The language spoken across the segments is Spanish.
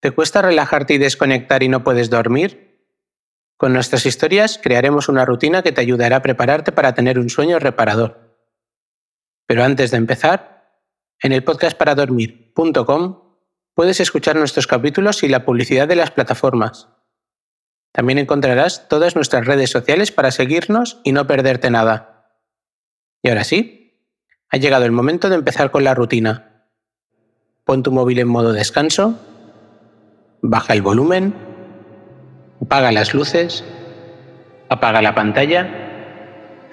¿Te cuesta relajarte y desconectar y no puedes dormir? Con nuestras historias crearemos una rutina que te ayudará a prepararte para tener un sueño reparador. Pero antes de empezar, en el podcastparadormir.com puedes escuchar nuestros capítulos y la publicidad de las plataformas. También encontrarás todas nuestras redes sociales para seguirnos y no perderte nada. Y ahora sí, ha llegado el momento de empezar con la rutina. Pon tu móvil en modo descanso, baja el volumen, apaga las luces, apaga la pantalla,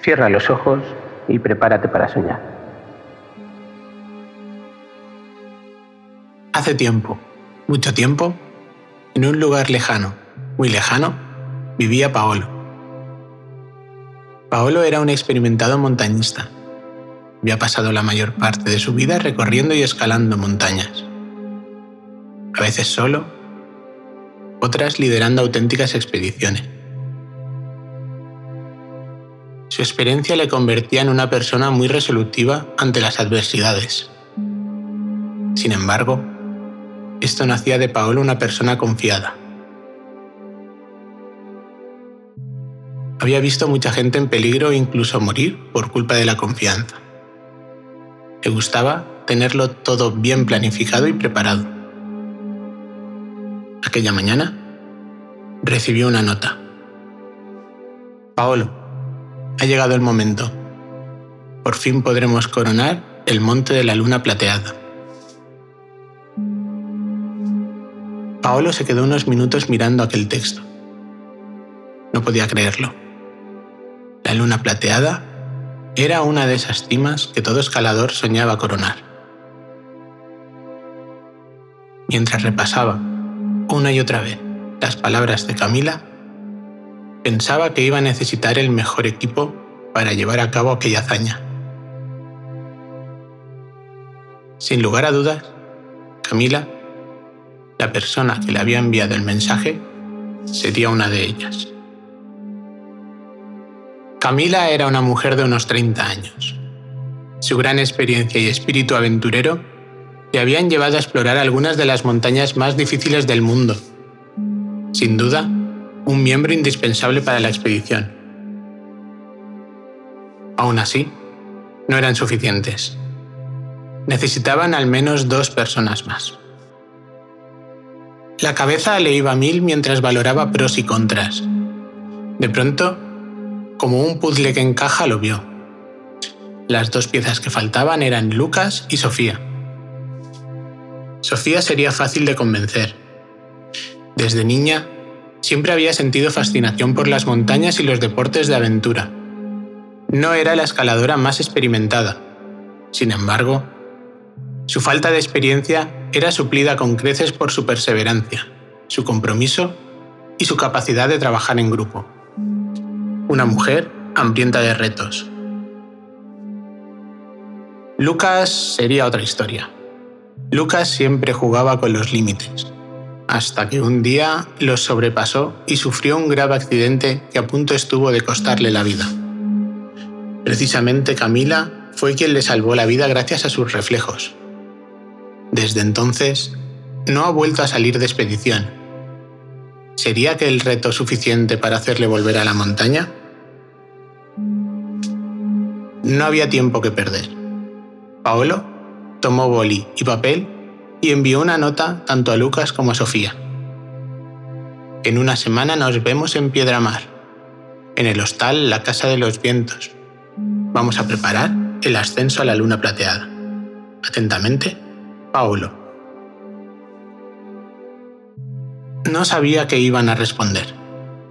cierra los ojos y prepárate para soñar. Hace tiempo, mucho tiempo, en un lugar lejano, muy lejano, vivía Paolo. Paolo era un experimentado montañista. Había pasado la mayor parte de su vida recorriendo y escalando montañas. A veces solo, otras liderando auténticas expediciones. Su experiencia le convertía en una persona muy resolutiva ante las adversidades. Sin embargo, esto no hacía de Paolo una persona confiada. Había visto mucha gente en peligro e incluso morir por culpa de la confianza. Le gustaba tenerlo todo bien planificado y preparado. Aquella mañana recibió una nota. Paolo, ha llegado el momento. Por fin podremos coronar el monte de la luna plateada. Paolo se quedó unos minutos mirando aquel texto. No podía creerlo. La luna plateada era una de esas cimas que todo escalador soñaba coronar. Mientras repasaba una y otra vez las palabras de Camila, pensaba que iba a necesitar el mejor equipo para llevar a cabo aquella hazaña. Sin lugar a dudas, Camila la persona que le había enviado el mensaje sería una de ellas. Camila era una mujer de unos 30 años. Su gran experiencia y espíritu aventurero le habían llevado a explorar algunas de las montañas más difíciles del mundo. Sin duda, un miembro indispensable para la expedición. Aún así, no eran suficientes. Necesitaban al menos dos personas más. La cabeza le iba a mil mientras valoraba pros y contras. De pronto, como un puzzle que encaja, lo vio. Las dos piezas que faltaban eran Lucas y Sofía. Sofía sería fácil de convencer. Desde niña, siempre había sentido fascinación por las montañas y los deportes de aventura. No era la escaladora más experimentada. Sin embargo, su falta de experiencia era suplida con creces por su perseverancia, su compromiso y su capacidad de trabajar en grupo. Una mujer hambrienta de retos. Lucas sería otra historia. Lucas siempre jugaba con los límites, hasta que un día los sobrepasó y sufrió un grave accidente que a punto estuvo de costarle la vida. Precisamente Camila fue quien le salvó la vida gracias a sus reflejos, desde entonces, no ha vuelto a salir de expedición. ¿Sería aquel reto suficiente para hacerle volver a la montaña? No había tiempo que perder. Paolo tomó boli y papel y envió una nota tanto a Lucas como a Sofía. En una semana nos vemos en Piedramar, en el hostal La Casa de los Vientos. Vamos a preparar el ascenso a la luna plateada. Atentamente, Paulo. No sabía qué iban a responder.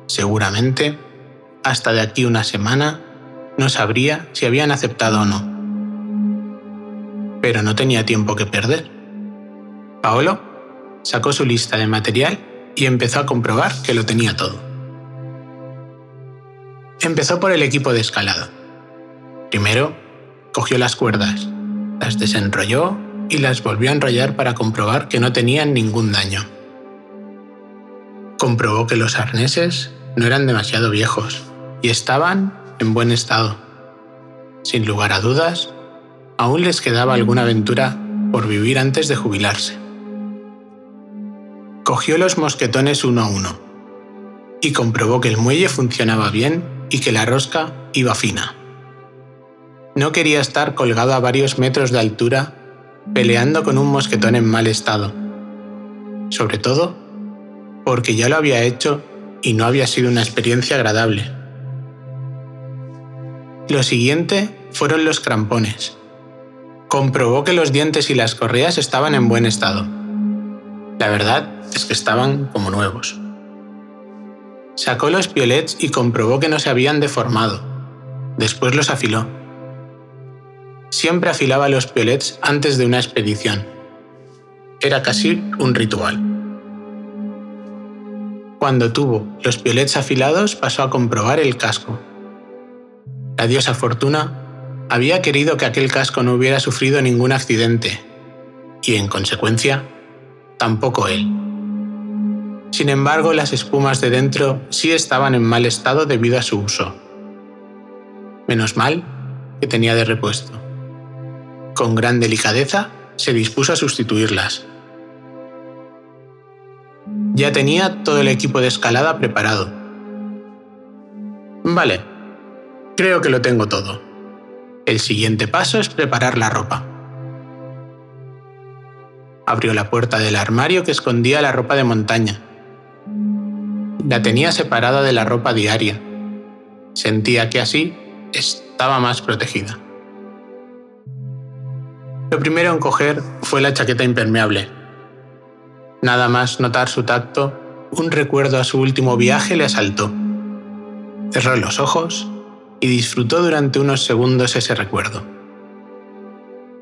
Seguramente, hasta de aquí una semana, no sabría si habían aceptado o no. Pero no tenía tiempo que perder. Paolo sacó su lista de material y empezó a comprobar que lo tenía todo. Empezó por el equipo de escalada. Primero, cogió las cuerdas, las desenrolló y las volvió a enrollar para comprobar que no tenían ningún daño. Comprobó que los arneses no eran demasiado viejos y estaban en buen estado. Sin lugar a dudas, aún les quedaba alguna aventura por vivir antes de jubilarse. Cogió los mosquetones uno a uno y comprobó que el muelle funcionaba bien y que la rosca iba fina. No quería estar colgado a varios metros de altura peleando con un mosquetón en mal estado. Sobre todo porque ya lo había hecho y no había sido una experiencia agradable. Lo siguiente fueron los crampones. Comprobó que los dientes y las correas estaban en buen estado. La verdad es que estaban como nuevos. Sacó los piolets y comprobó que no se habían deformado. Después los afiló. Siempre afilaba los piolets antes de una expedición. Era casi un ritual. Cuando tuvo los piolets afilados pasó a comprobar el casco. La diosa Fortuna había querido que aquel casco no hubiera sufrido ningún accidente, y en consecuencia, tampoco él. Sin embargo, las espumas de dentro sí estaban en mal estado debido a su uso. Menos mal que tenía de repuesto. Con gran delicadeza se dispuso a sustituirlas. Ya tenía todo el equipo de escalada preparado. Vale, creo que lo tengo todo. El siguiente paso es preparar la ropa. Abrió la puerta del armario que escondía la ropa de montaña la tenía separada de la ropa diaria. Sentía que así estaba más protegida. Lo primero en coger fue la chaqueta impermeable. Nada más notar su tacto, un recuerdo a su último viaje le asaltó. Cerró los ojos y disfrutó durante unos segundos ese recuerdo.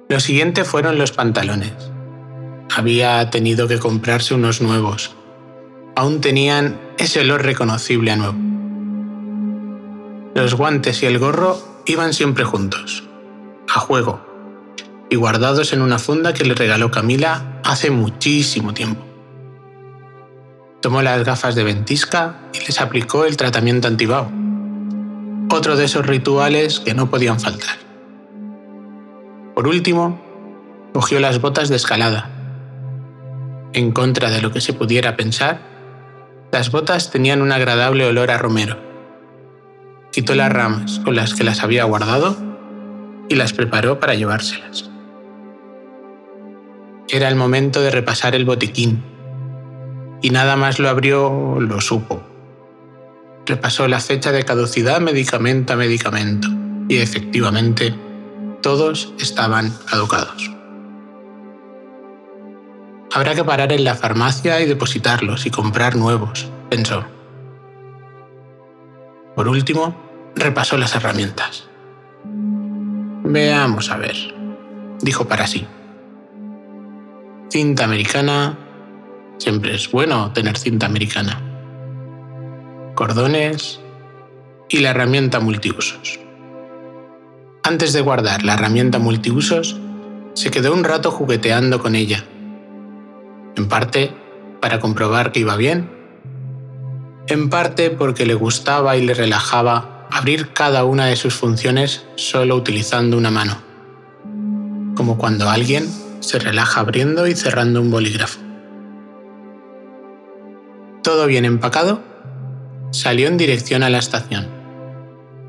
Lo siguiente fueron los pantalones. Había tenido que comprarse unos nuevos, aún tenían ese olor reconocible a nuevo. Los guantes y el gorro iban siempre juntos, a juego, y guardados en una funda que le regaló Camila hace muchísimo tiempo. Tomó las gafas de ventisca y les aplicó el tratamiento antibao, otro de esos rituales que no podían faltar. Por último, cogió las botas de escalada. En contra de lo que se pudiera pensar, las botas tenían un agradable olor a romero. Quitó las ramas con las que las había guardado y las preparó para llevárselas. Era el momento de repasar el botiquín, y nada más lo abrió lo supo. Repasó la fecha de caducidad medicamento a medicamento, y efectivamente todos estaban caducados. Habrá que parar en la farmacia y depositarlos y comprar nuevos, pensó. Por último, repasó las herramientas. Veamos a ver, dijo para sí. Cinta americana. Siempre es bueno tener cinta americana. Cordones y la herramienta multiusos. Antes de guardar la herramienta multiusos, se quedó un rato jugueteando con ella en parte para comprobar que iba bien, en parte porque le gustaba y le relajaba abrir cada una de sus funciones solo utilizando una mano, como cuando alguien se relaja abriendo y cerrando un bolígrafo. Todo bien empacado, salió en dirección a la estación.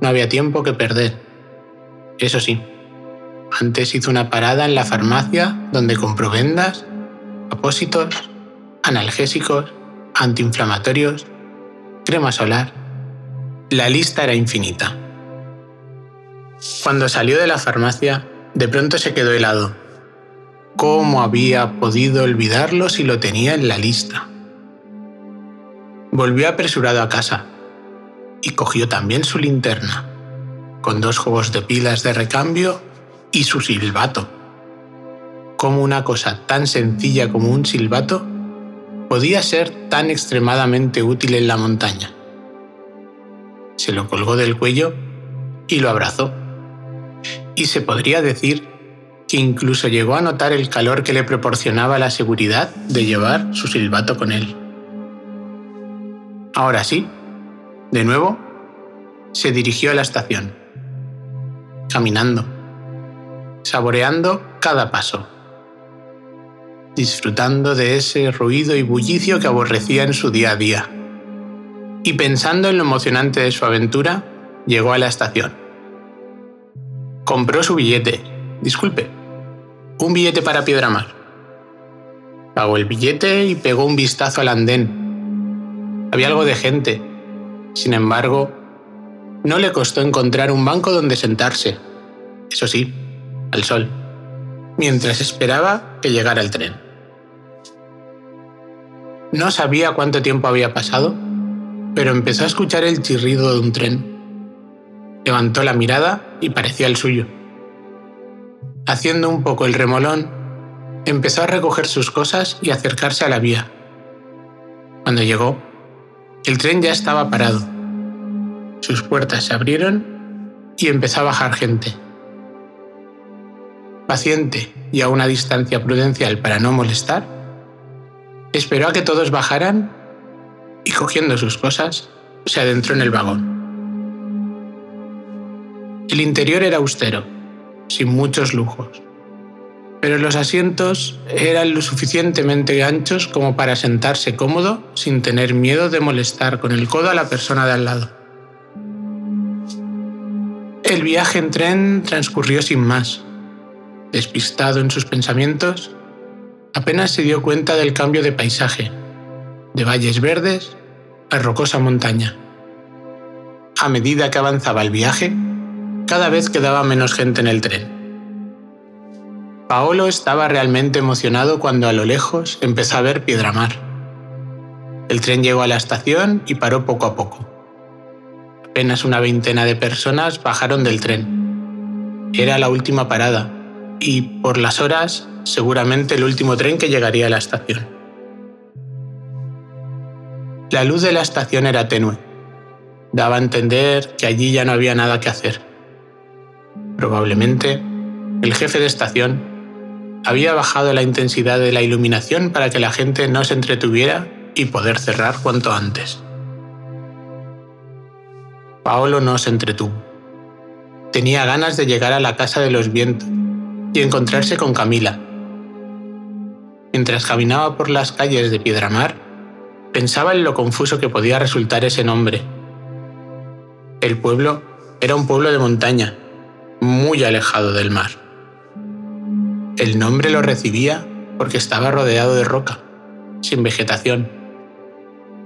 No había tiempo que perder. Eso sí, antes hizo una parada en la farmacia donde compró vendas apósitos, analgésicos, antiinflamatorios, crema solar. La lista era infinita. Cuando salió de la farmacia, de pronto se quedó helado. ¿Cómo había podido olvidarlo si lo tenía en la lista? Volvió apresurado a casa y cogió también su linterna, con dos juegos de pilas de recambio y su silbato cómo una cosa tan sencilla como un silbato podía ser tan extremadamente útil en la montaña. Se lo colgó del cuello y lo abrazó. Y se podría decir que incluso llegó a notar el calor que le proporcionaba la seguridad de llevar su silbato con él. Ahora sí, de nuevo, se dirigió a la estación, caminando, saboreando cada paso disfrutando de ese ruido y bullicio que aborrecía en su día a día. Y pensando en lo emocionante de su aventura, llegó a la estación. Compró su billete, disculpe, un billete para Piedramar. Pagó el billete y pegó un vistazo al andén. Había algo de gente. Sin embargo, no le costó encontrar un banco donde sentarse. Eso sí, al sol, mientras esperaba que llegara el tren. No sabía cuánto tiempo había pasado, pero empezó a escuchar el chirrido de un tren. Levantó la mirada y parecía el suyo. Haciendo un poco el remolón, empezó a recoger sus cosas y acercarse a la vía. Cuando llegó, el tren ya estaba parado. Sus puertas se abrieron y empezó a bajar gente. Paciente y a una distancia prudencial para no molestar, Esperó a que todos bajaran y cogiendo sus cosas, se adentró en el vagón. El interior era austero, sin muchos lujos, pero los asientos eran lo suficientemente anchos como para sentarse cómodo sin tener miedo de molestar con el codo a la persona de al lado. El viaje en tren transcurrió sin más. Despistado en sus pensamientos, apenas se dio cuenta del cambio de paisaje, de valles verdes a rocosa montaña. A medida que avanzaba el viaje, cada vez quedaba menos gente en el tren. Paolo estaba realmente emocionado cuando a lo lejos empezó a ver Piedramar. El tren llegó a la estación y paró poco a poco. Apenas una veintena de personas bajaron del tren. Era la última parada y por las horas seguramente el último tren que llegaría a la estación. La luz de la estación era tenue. Daba a entender que allí ya no había nada que hacer. Probablemente el jefe de estación había bajado la intensidad de la iluminación para que la gente no se entretuviera y poder cerrar cuanto antes. Paolo no se entretuvo. Tenía ganas de llegar a la casa de los vientos y encontrarse con Camila, Mientras caminaba por las calles de Piedramar, pensaba en lo confuso que podía resultar ese nombre. El pueblo era un pueblo de montaña, muy alejado del mar. El nombre lo recibía porque estaba rodeado de roca, sin vegetación.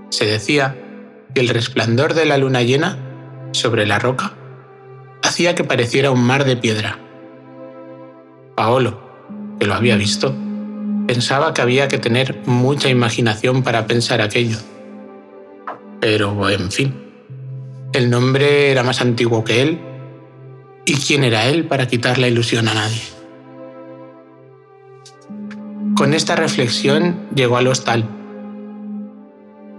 Se decía que el resplandor de la luna llena sobre la roca hacía que pareciera un mar de piedra. Paolo, que lo había visto, Pensaba que había que tener mucha imaginación para pensar aquello. Pero, en fin, el nombre era más antiguo que él. ¿Y quién era él para quitar la ilusión a nadie? Con esta reflexión llegó al hostal.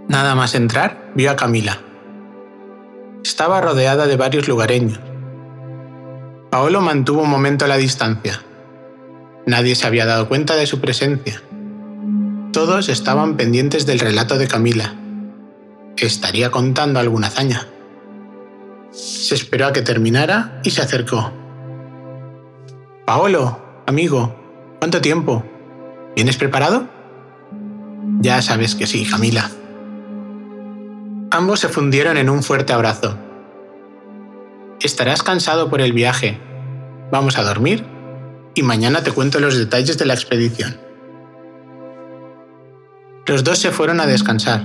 Nada más entrar, vio a Camila. Estaba rodeada de varios lugareños. Paolo mantuvo un momento la distancia, Nadie se había dado cuenta de su presencia. Todos estaban pendientes del relato de Camila. Estaría contando alguna hazaña. Se esperó a que terminara y se acercó. Paolo, amigo, ¿cuánto tiempo? ¿Vienes preparado? Ya sabes que sí, Camila. Ambos se fundieron en un fuerte abrazo. Estarás cansado por el viaje. ¿Vamos a dormir? y mañana te cuento los detalles de la expedición. Los dos se fueron a descansar.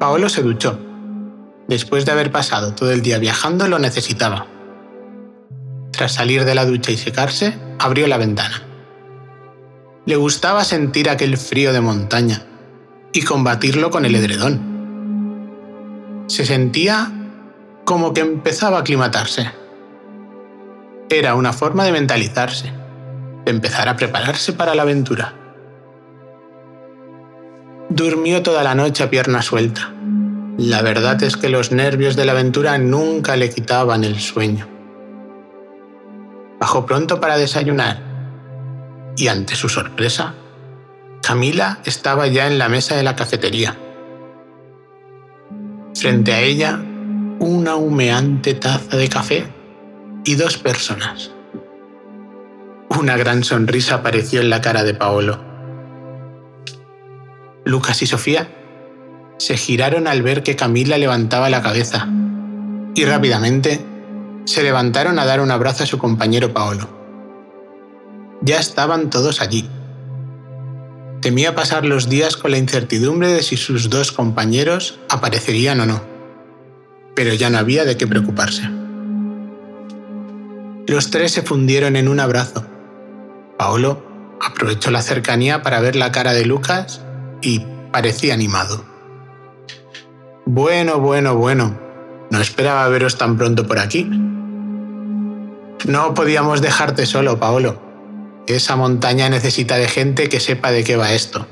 Paolo se duchó. Después de haber pasado todo el día viajando, lo necesitaba. Tras salir de la ducha y secarse, abrió la ventana. Le gustaba sentir aquel frío de montaña y combatirlo con el edredón. Se sentía como que empezaba a aclimatarse. Era una forma de mentalizarse, de empezar a prepararse para la aventura. Durmió toda la noche a pierna suelta. La verdad es que los nervios de la aventura nunca le quitaban el sueño. Bajó pronto para desayunar y ante su sorpresa, Camila estaba ya en la mesa de la cafetería. Frente a ella, una humeante taza de café y dos personas. Una gran sonrisa apareció en la cara de Paolo. Lucas y Sofía se giraron al ver que Camila levantaba la cabeza y rápidamente se levantaron a dar un abrazo a su compañero Paolo. Ya estaban todos allí. Temía pasar los días con la incertidumbre de si sus dos compañeros aparecerían o no, pero ya no había de qué preocuparse. Los tres se fundieron en un abrazo. Paolo aprovechó la cercanía para ver la cara de Lucas y parecía animado. Bueno, bueno, bueno. No esperaba veros tan pronto por aquí. No podíamos dejarte solo, Paolo. Esa montaña necesita de gente que sepa de qué va esto,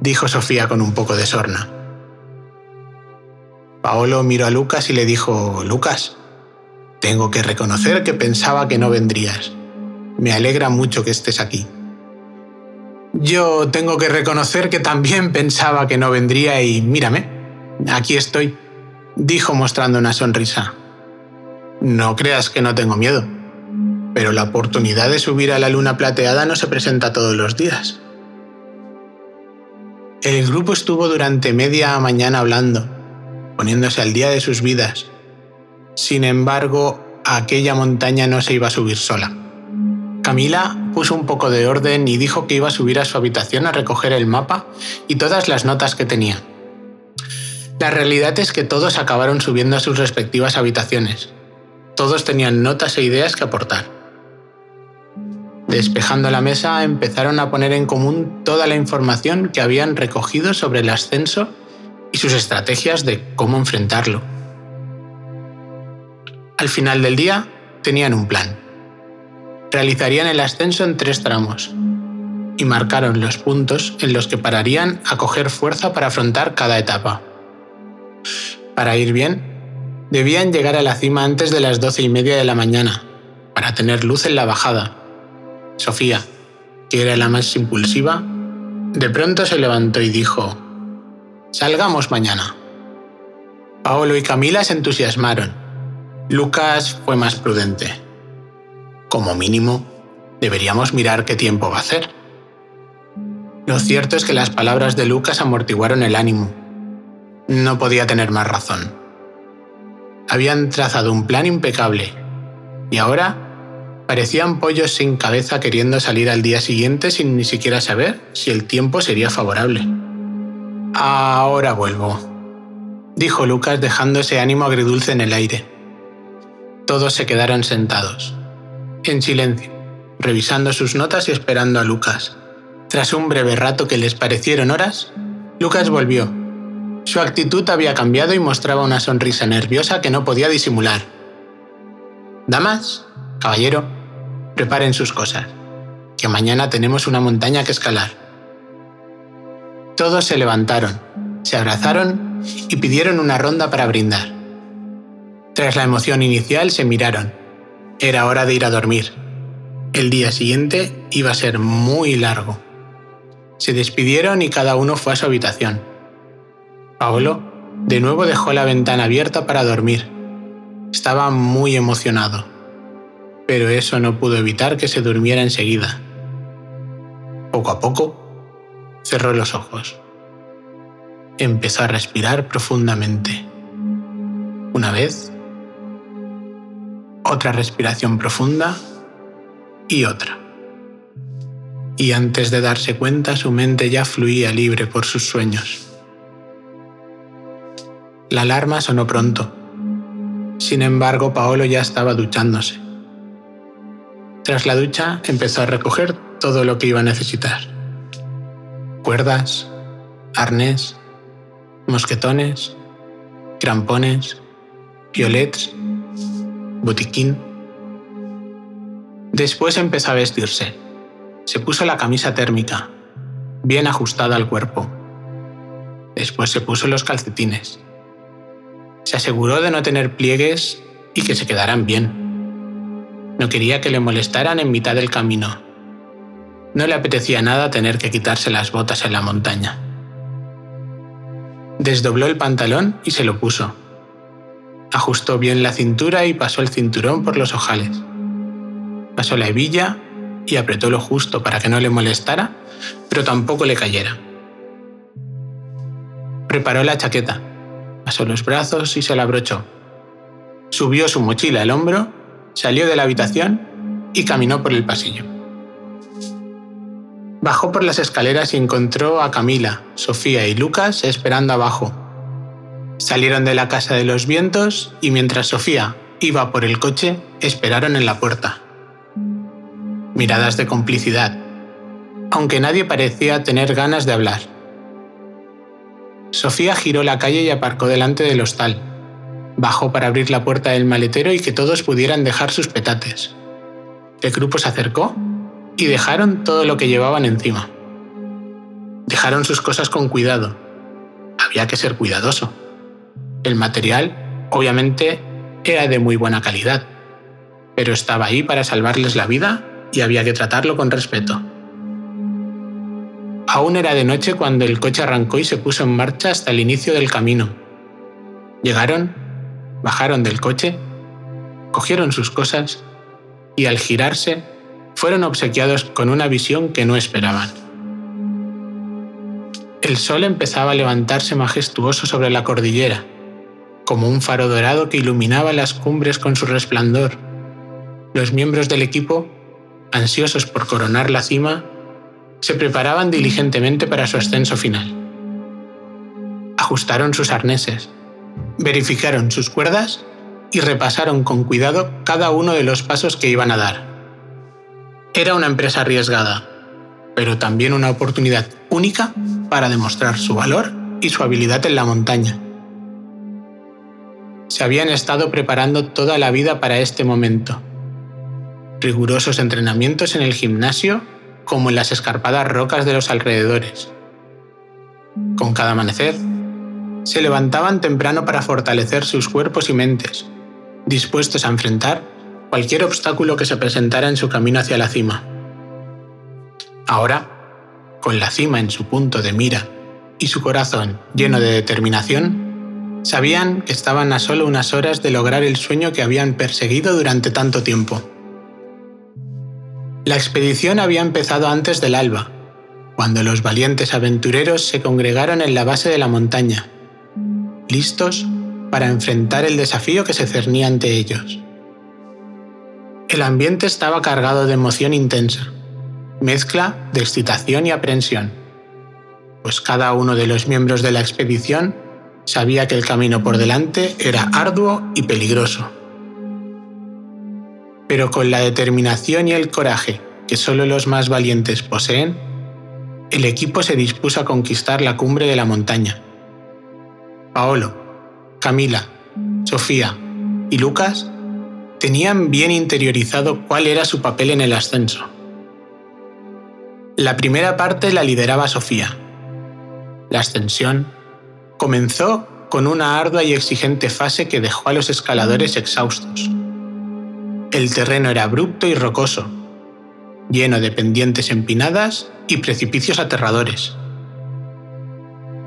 dijo Sofía con un poco de sorna. Paolo miró a Lucas y le dijo, Lucas, tengo que reconocer que pensaba que no vendrías. Me alegra mucho que estés aquí. Yo tengo que reconocer que también pensaba que no vendría y mírame, aquí estoy, dijo mostrando una sonrisa. No creas que no tengo miedo, pero la oportunidad de subir a la luna plateada no se presenta todos los días. El grupo estuvo durante media mañana hablando, poniéndose al día de sus vidas. Sin embargo, aquella montaña no se iba a subir sola. Camila puso un poco de orden y dijo que iba a subir a su habitación a recoger el mapa y todas las notas que tenía. La realidad es que todos acabaron subiendo a sus respectivas habitaciones. Todos tenían notas e ideas que aportar. Despejando la mesa, empezaron a poner en común toda la información que habían recogido sobre el ascenso y sus estrategias de cómo enfrentarlo. Al final del día, tenían un plan realizarían el ascenso en tres tramos y marcaron los puntos en los que pararían a coger fuerza para afrontar cada etapa. Para ir bien, debían llegar a la cima antes de las doce y media de la mañana, para tener luz en la bajada. Sofía, que era la más impulsiva, de pronto se levantó y dijo, Salgamos mañana. Paolo y Camila se entusiasmaron. Lucas fue más prudente como mínimo, deberíamos mirar qué tiempo va a hacer. Lo cierto es que las palabras de Lucas amortiguaron el ánimo. No podía tener más razón. Habían trazado un plan impecable y ahora parecían pollos sin cabeza queriendo salir al día siguiente sin ni siquiera saber si el tiempo sería favorable. Ahora vuelvo, dijo Lucas dejando ese ánimo agridulce en el aire. Todos se quedaron sentados en silencio, revisando sus notas y esperando a Lucas. Tras un breve rato que les parecieron horas, Lucas volvió. Su actitud había cambiado y mostraba una sonrisa nerviosa que no podía disimular. Damas, caballero, preparen sus cosas, que mañana tenemos una montaña que escalar. Todos se levantaron, se abrazaron y pidieron una ronda para brindar. Tras la emoción inicial se miraron era hora de ir a dormir. El día siguiente iba a ser muy largo. Se despidieron y cada uno fue a su habitación. Paolo de nuevo dejó la ventana abierta para dormir. Estaba muy emocionado, pero eso no pudo evitar que se durmiera enseguida. Poco a poco, cerró los ojos. Empezó a respirar profundamente. Una vez, otra respiración profunda y otra. Y antes de darse cuenta su mente ya fluía libre por sus sueños. La alarma sonó pronto. Sin embargo, Paolo ya estaba duchándose. Tras la ducha empezó a recoger todo lo que iba a necesitar. Cuerdas, arnés, mosquetones, crampones, violets botiquín. Después empezó a vestirse. Se puso la camisa térmica, bien ajustada al cuerpo. Después se puso los calcetines. Se aseguró de no tener pliegues y que se quedaran bien. No quería que le molestaran en mitad del camino. No le apetecía nada tener que quitarse las botas en la montaña. Desdobló el pantalón y se lo puso Ajustó bien la cintura y pasó el cinturón por los ojales. Pasó la hebilla y apretó lo justo para que no le molestara, pero tampoco le cayera. Preparó la chaqueta, pasó los brazos y se la abrochó. Subió su mochila al hombro, salió de la habitación y caminó por el pasillo. Bajó por las escaleras y encontró a Camila, Sofía y Lucas esperando abajo. Salieron de la casa de los vientos y mientras Sofía iba por el coche, esperaron en la puerta. Miradas de complicidad, aunque nadie parecía tener ganas de hablar. Sofía giró la calle y aparcó delante del hostal. Bajó para abrir la puerta del maletero y que todos pudieran dejar sus petates. El grupo se acercó y dejaron todo lo que llevaban encima. Dejaron sus cosas con cuidado. Había que ser cuidadoso. El material, obviamente, era de muy buena calidad, pero estaba ahí para salvarles la vida y había que tratarlo con respeto. Aún era de noche cuando el coche arrancó y se puso en marcha hasta el inicio del camino. Llegaron, bajaron del coche, cogieron sus cosas y al girarse fueron obsequiados con una visión que no esperaban. El sol empezaba a levantarse majestuoso sobre la cordillera, como un faro dorado que iluminaba las cumbres con su resplandor. Los miembros del equipo, ansiosos por coronar la cima, se preparaban diligentemente para su ascenso final. Ajustaron sus arneses, verificaron sus cuerdas y repasaron con cuidado cada uno de los pasos que iban a dar. Era una empresa arriesgada, pero también una oportunidad única para demostrar su valor y su habilidad en la montaña. Se habían estado preparando toda la vida para este momento. Rigurosos entrenamientos en el gimnasio como en las escarpadas rocas de los alrededores. Con cada amanecer, se levantaban temprano para fortalecer sus cuerpos y mentes, dispuestos a enfrentar cualquier obstáculo que se presentara en su camino hacia la cima. Ahora, con la cima en su punto de mira y su corazón lleno de determinación, sabían que estaban a solo unas horas de lograr el sueño que habían perseguido durante tanto tiempo. La expedición había empezado antes del alba, cuando los valientes aventureros se congregaron en la base de la montaña, listos para enfrentar el desafío que se cernía ante ellos. El ambiente estaba cargado de emoción intensa, mezcla de excitación y aprensión, pues cada uno de los miembros de la expedición sabía que el camino por delante era arduo y peligroso pero con la determinación y el coraje que solo los más valientes poseen, el equipo se dispuso a conquistar la cumbre de la montaña. Paolo, Camila, Sofía y Lucas tenían bien interiorizado cuál era su papel en el ascenso. La primera parte la lideraba Sofía. La ascensión comenzó con una ardua y exigente fase que dejó a los escaladores exhaustos. El terreno era abrupto y rocoso, lleno de pendientes empinadas y precipicios aterradores.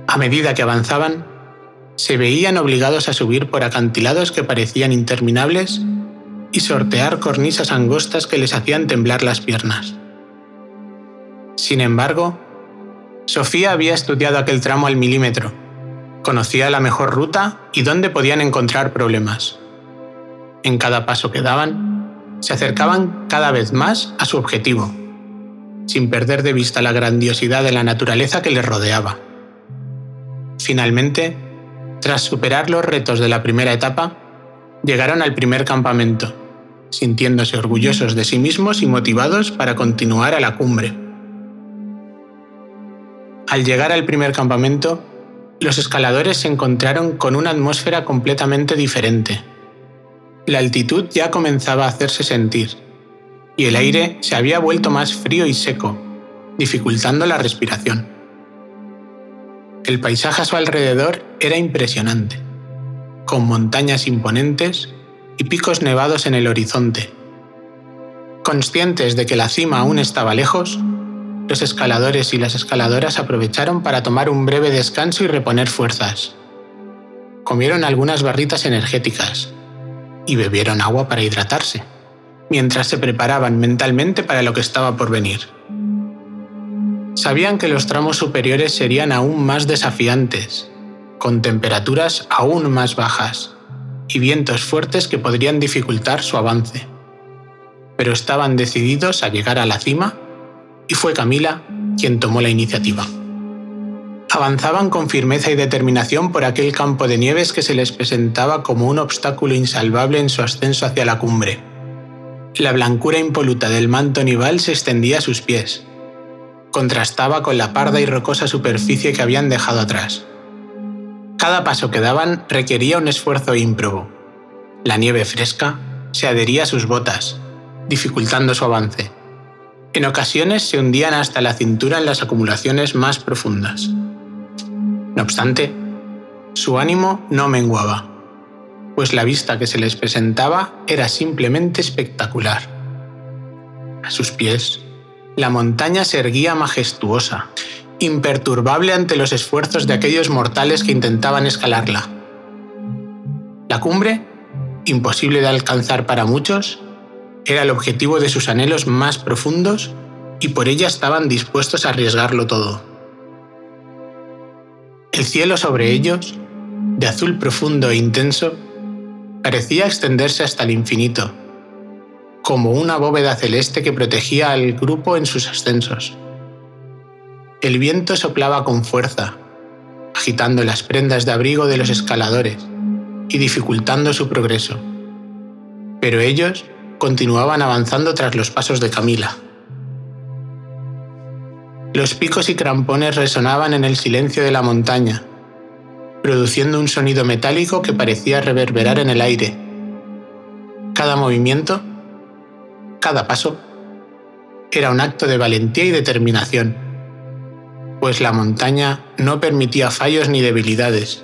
A medida que avanzaban, se veían obligados a subir por acantilados que parecían interminables y sortear cornisas angostas que les hacían temblar las piernas. Sin embargo, Sofía había estudiado aquel tramo al milímetro, conocía la mejor ruta y dónde podían encontrar problemas. En cada paso que daban, se acercaban cada vez más a su objetivo, sin perder de vista la grandiosidad de la naturaleza que les rodeaba. Finalmente, tras superar los retos de la primera etapa, llegaron al primer campamento, sintiéndose orgullosos de sí mismos y motivados para continuar a la cumbre. Al llegar al primer campamento, los escaladores se encontraron con una atmósfera completamente diferente la altitud ya comenzaba a hacerse sentir, y el aire se había vuelto más frío y seco, dificultando la respiración. El paisaje a su alrededor era impresionante, con montañas imponentes y picos nevados en el horizonte. Conscientes de que la cima aún estaba lejos, los escaladores y las escaladoras aprovecharon para tomar un breve descanso y reponer fuerzas. Comieron algunas barritas energéticas, y bebieron agua para hidratarse, mientras se preparaban mentalmente para lo que estaba por venir. Sabían que los tramos superiores serían aún más desafiantes, con temperaturas aún más bajas y vientos fuertes que podrían dificultar su avance. Pero estaban decididos a llegar a la cima y fue Camila quien tomó la iniciativa. Avanzaban con firmeza y determinación por aquel campo de nieves que se les presentaba como un obstáculo insalvable en su ascenso hacia la cumbre. La blancura impoluta del manto nival se extendía a sus pies. Contrastaba con la parda y rocosa superficie que habían dejado atrás. Cada paso que daban requería un esfuerzo ímprobo. La nieve fresca se adhería a sus botas, dificultando su avance. En ocasiones se hundían hasta la cintura en las acumulaciones más profundas. No obstante, su ánimo no menguaba, pues la vista que se les presentaba era simplemente espectacular. A sus pies, la montaña se erguía majestuosa, imperturbable ante los esfuerzos de aquellos mortales que intentaban escalarla. La cumbre, imposible de alcanzar para muchos, era el objetivo de sus anhelos más profundos y por ella estaban dispuestos a arriesgarlo todo. El cielo sobre ellos, de azul profundo e intenso, parecía extenderse hasta el infinito, como una bóveda celeste que protegía al grupo en sus ascensos. El viento soplaba con fuerza, agitando las prendas de abrigo de los escaladores y dificultando su progreso. Pero ellos continuaban avanzando tras los pasos de Camila. Los picos y crampones resonaban en el silencio de la montaña, produciendo un sonido metálico que parecía reverberar en el aire. Cada movimiento, cada paso, era un acto de valentía y determinación pues la montaña no permitía fallos ni debilidades.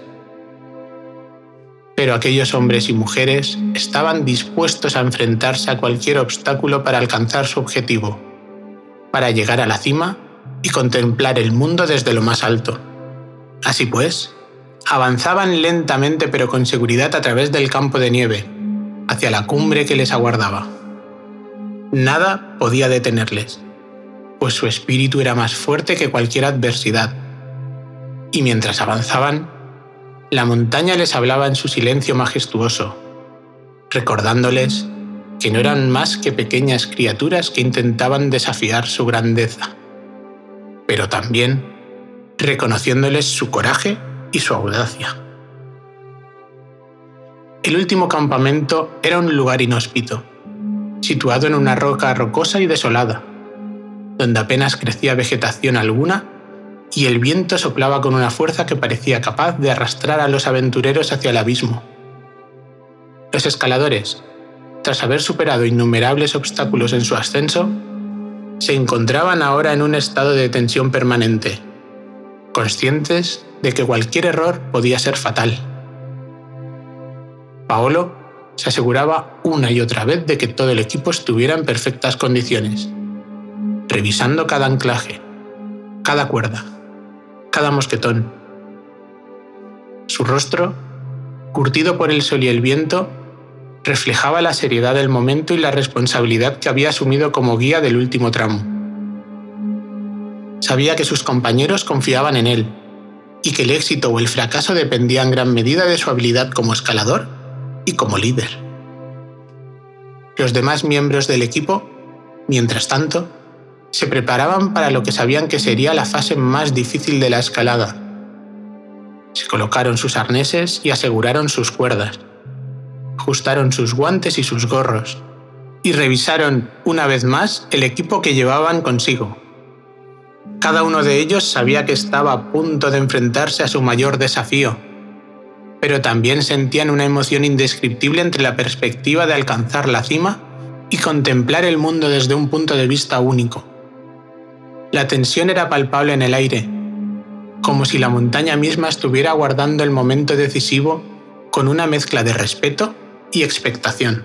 Pero aquellos hombres y mujeres estaban dispuestos a enfrentarse a cualquier obstáculo para alcanzar su objetivo, para llegar a la cima y contemplar el mundo desde lo más alto. Así pues, avanzaban lentamente pero con seguridad a través del campo de nieve, hacia la cumbre que les aguardaba. Nada podía detenerles pues su espíritu era más fuerte que cualquier adversidad. Y mientras avanzaban, la montaña les hablaba en su silencio majestuoso, recordándoles que no eran más que pequeñas criaturas que intentaban desafiar su grandeza, pero también reconociéndoles su coraje y su audacia. El último campamento era un lugar inhóspito, situado en una roca rocosa y desolada, donde apenas crecía vegetación alguna y el viento soplaba con una fuerza que parecía capaz de arrastrar a los aventureros hacia el abismo. Los escaladores, tras haber superado innumerables obstáculos en su ascenso, se encontraban ahora en un estado de tensión permanente, conscientes de que cualquier error podía ser fatal. Paolo se aseguraba una y otra vez de que todo el equipo estuviera en perfectas condiciones revisando cada anclaje, cada cuerda, cada mosquetón. Su rostro, curtido por el sol y el viento, reflejaba la seriedad del momento y la responsabilidad que había asumido como guía del último tramo. Sabía que sus compañeros confiaban en él y que el éxito o el fracaso dependía en gran medida de su habilidad como escalador y como líder. Los demás miembros del equipo, mientras tanto, se preparaban para lo que sabían que sería la fase más difícil de la escalada. Se colocaron sus arneses y aseguraron sus cuerdas. Ajustaron sus guantes y sus gorros. Y revisaron una vez más el equipo que llevaban consigo. Cada uno de ellos sabía que estaba a punto de enfrentarse a su mayor desafío, pero también sentían una emoción indescriptible entre la perspectiva de alcanzar la cima y contemplar el mundo desde un punto de vista único. La tensión era palpable en el aire, como si la montaña misma estuviera aguardando el momento decisivo con una mezcla de respeto y expectación.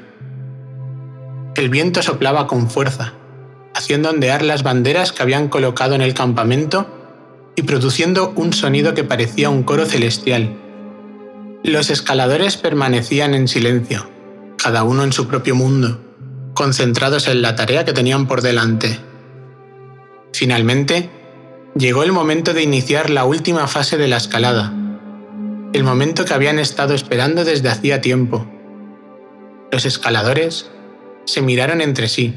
El viento soplaba con fuerza, haciendo ondear las banderas que habían colocado en el campamento y produciendo un sonido que parecía un coro celestial. Los escaladores permanecían en silencio, cada uno en su propio mundo, concentrados en la tarea que tenían por delante. Finalmente, llegó el momento de iniciar la última fase de la escalada, el momento que habían estado esperando desde hacía tiempo. Los escaladores se miraron entre sí,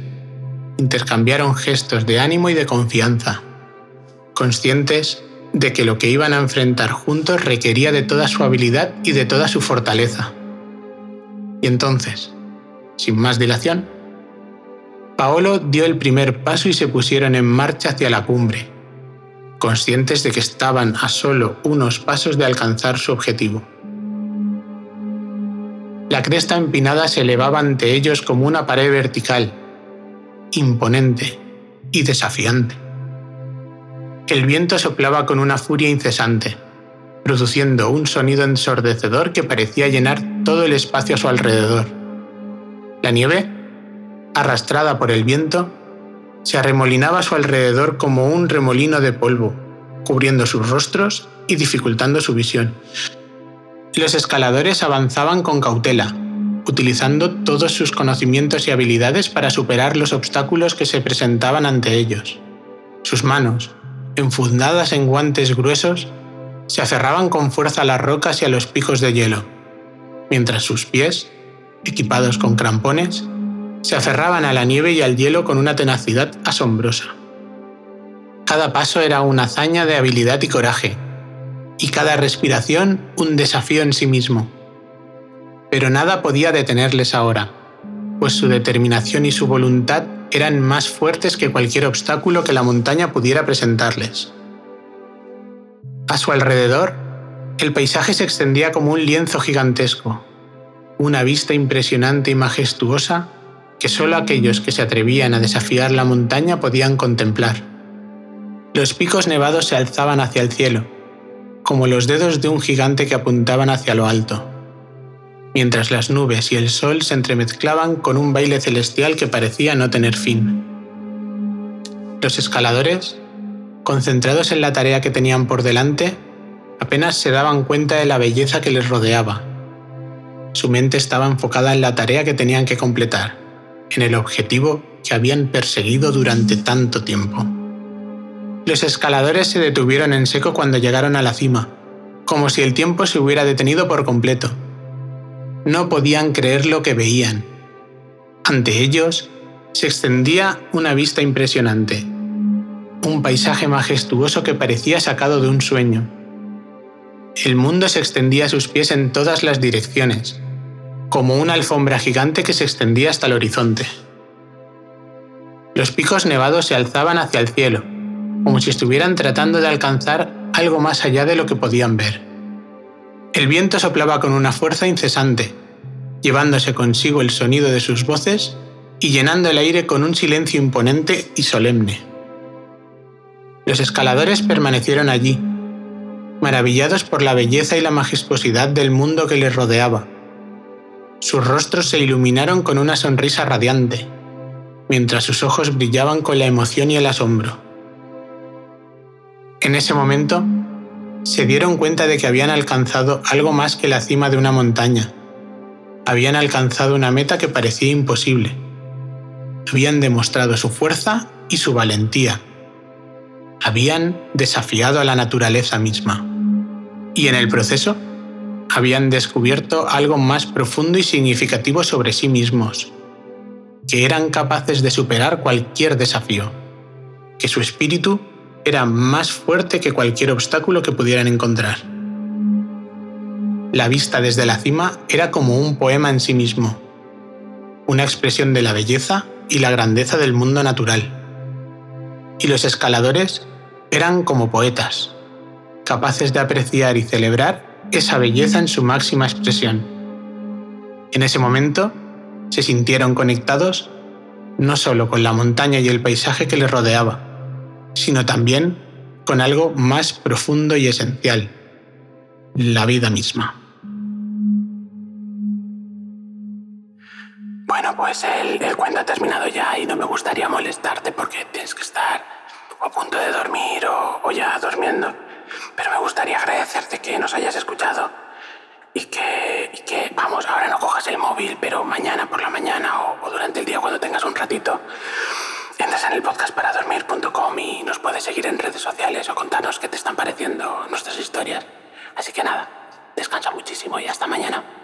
intercambiaron gestos de ánimo y de confianza, conscientes de que lo que iban a enfrentar juntos requería de toda su habilidad y de toda su fortaleza. Y entonces, sin más dilación, Paolo dio el primer paso y se pusieron en marcha hacia la cumbre, conscientes de que estaban a solo unos pasos de alcanzar su objetivo. La cresta empinada se elevaba ante ellos como una pared vertical, imponente y desafiante. El viento soplaba con una furia incesante, produciendo un sonido ensordecedor que parecía llenar todo el espacio a su alrededor. La nieve, arrastrada por el viento, se arremolinaba a su alrededor como un remolino de polvo, cubriendo sus rostros y dificultando su visión. Los escaladores avanzaban con cautela, utilizando todos sus conocimientos y habilidades para superar los obstáculos que se presentaban ante ellos. Sus manos, enfundadas en guantes gruesos, se aferraban con fuerza a las rocas y a los picos de hielo, mientras sus pies, equipados con crampones, se aferraban a la nieve y al hielo con una tenacidad asombrosa. Cada paso era una hazaña de habilidad y coraje, y cada respiración un desafío en sí mismo. Pero nada podía detenerles ahora, pues su determinación y su voluntad eran más fuertes que cualquier obstáculo que la montaña pudiera presentarles. A su alrededor, el paisaje se extendía como un lienzo gigantesco, una vista impresionante y majestuosa que solo aquellos que se atrevían a desafiar la montaña podían contemplar. Los picos nevados se alzaban hacia el cielo, como los dedos de un gigante que apuntaban hacia lo alto, mientras las nubes y el sol se entremezclaban con un baile celestial que parecía no tener fin. Los escaladores, concentrados en la tarea que tenían por delante, apenas se daban cuenta de la belleza que les rodeaba. Su mente estaba enfocada en la tarea que tenían que completar, en el objetivo que habían perseguido durante tanto tiempo. Los escaladores se detuvieron en seco cuando llegaron a la cima, como si el tiempo se hubiera detenido por completo. No podían creer lo que veían. Ante ellos se extendía una vista impresionante, un paisaje majestuoso que parecía sacado de un sueño. El mundo se extendía a sus pies en todas las direcciones, como una alfombra gigante que se extendía hasta el horizonte. Los picos nevados se alzaban hacia el cielo, como si estuvieran tratando de alcanzar algo más allá de lo que podían ver. El viento soplaba con una fuerza incesante, llevándose consigo el sonido de sus voces y llenando el aire con un silencio imponente y solemne. Los escaladores permanecieron allí, maravillados por la belleza y la majestuosidad del mundo que les rodeaba. Sus rostros se iluminaron con una sonrisa radiante, mientras sus ojos brillaban con la emoción y el asombro. En ese momento, se dieron cuenta de que habían alcanzado algo más que la cima de una montaña. Habían alcanzado una meta que parecía imposible. Habían demostrado su fuerza y su valentía habían desafiado a la naturaleza misma. Y en el proceso, habían descubierto algo más profundo y significativo sobre sí mismos, que eran capaces de superar cualquier desafío, que su espíritu era más fuerte que cualquier obstáculo que pudieran encontrar. La vista desde la cima era como un poema en sí mismo, una expresión de la belleza y la grandeza del mundo natural. Y los escaladores eran como poetas, capaces de apreciar y celebrar esa belleza en su máxima expresión. En ese momento, se sintieron conectados no solo con la montaña y el paisaje que les rodeaba, sino también con algo más profundo y esencial, la vida misma. Bueno, pues el, el cuento ha terminado ya y no me gustaría molestarte porque tienes que estar a punto de dormir o, ya durmiendo. Pero me gustaría agradecerte que nos hayas escuchado y que, que, vamos, ahora no cojas el móvil, pero mañana por la mañana o, durante el día cuando tengas un ratito, entras en el podcastparadormir.com y nos puedes seguir en redes sociales o contarnos qué te están pareciendo nuestras historias. Así que nada, Descansa muchísimo y hasta mañana.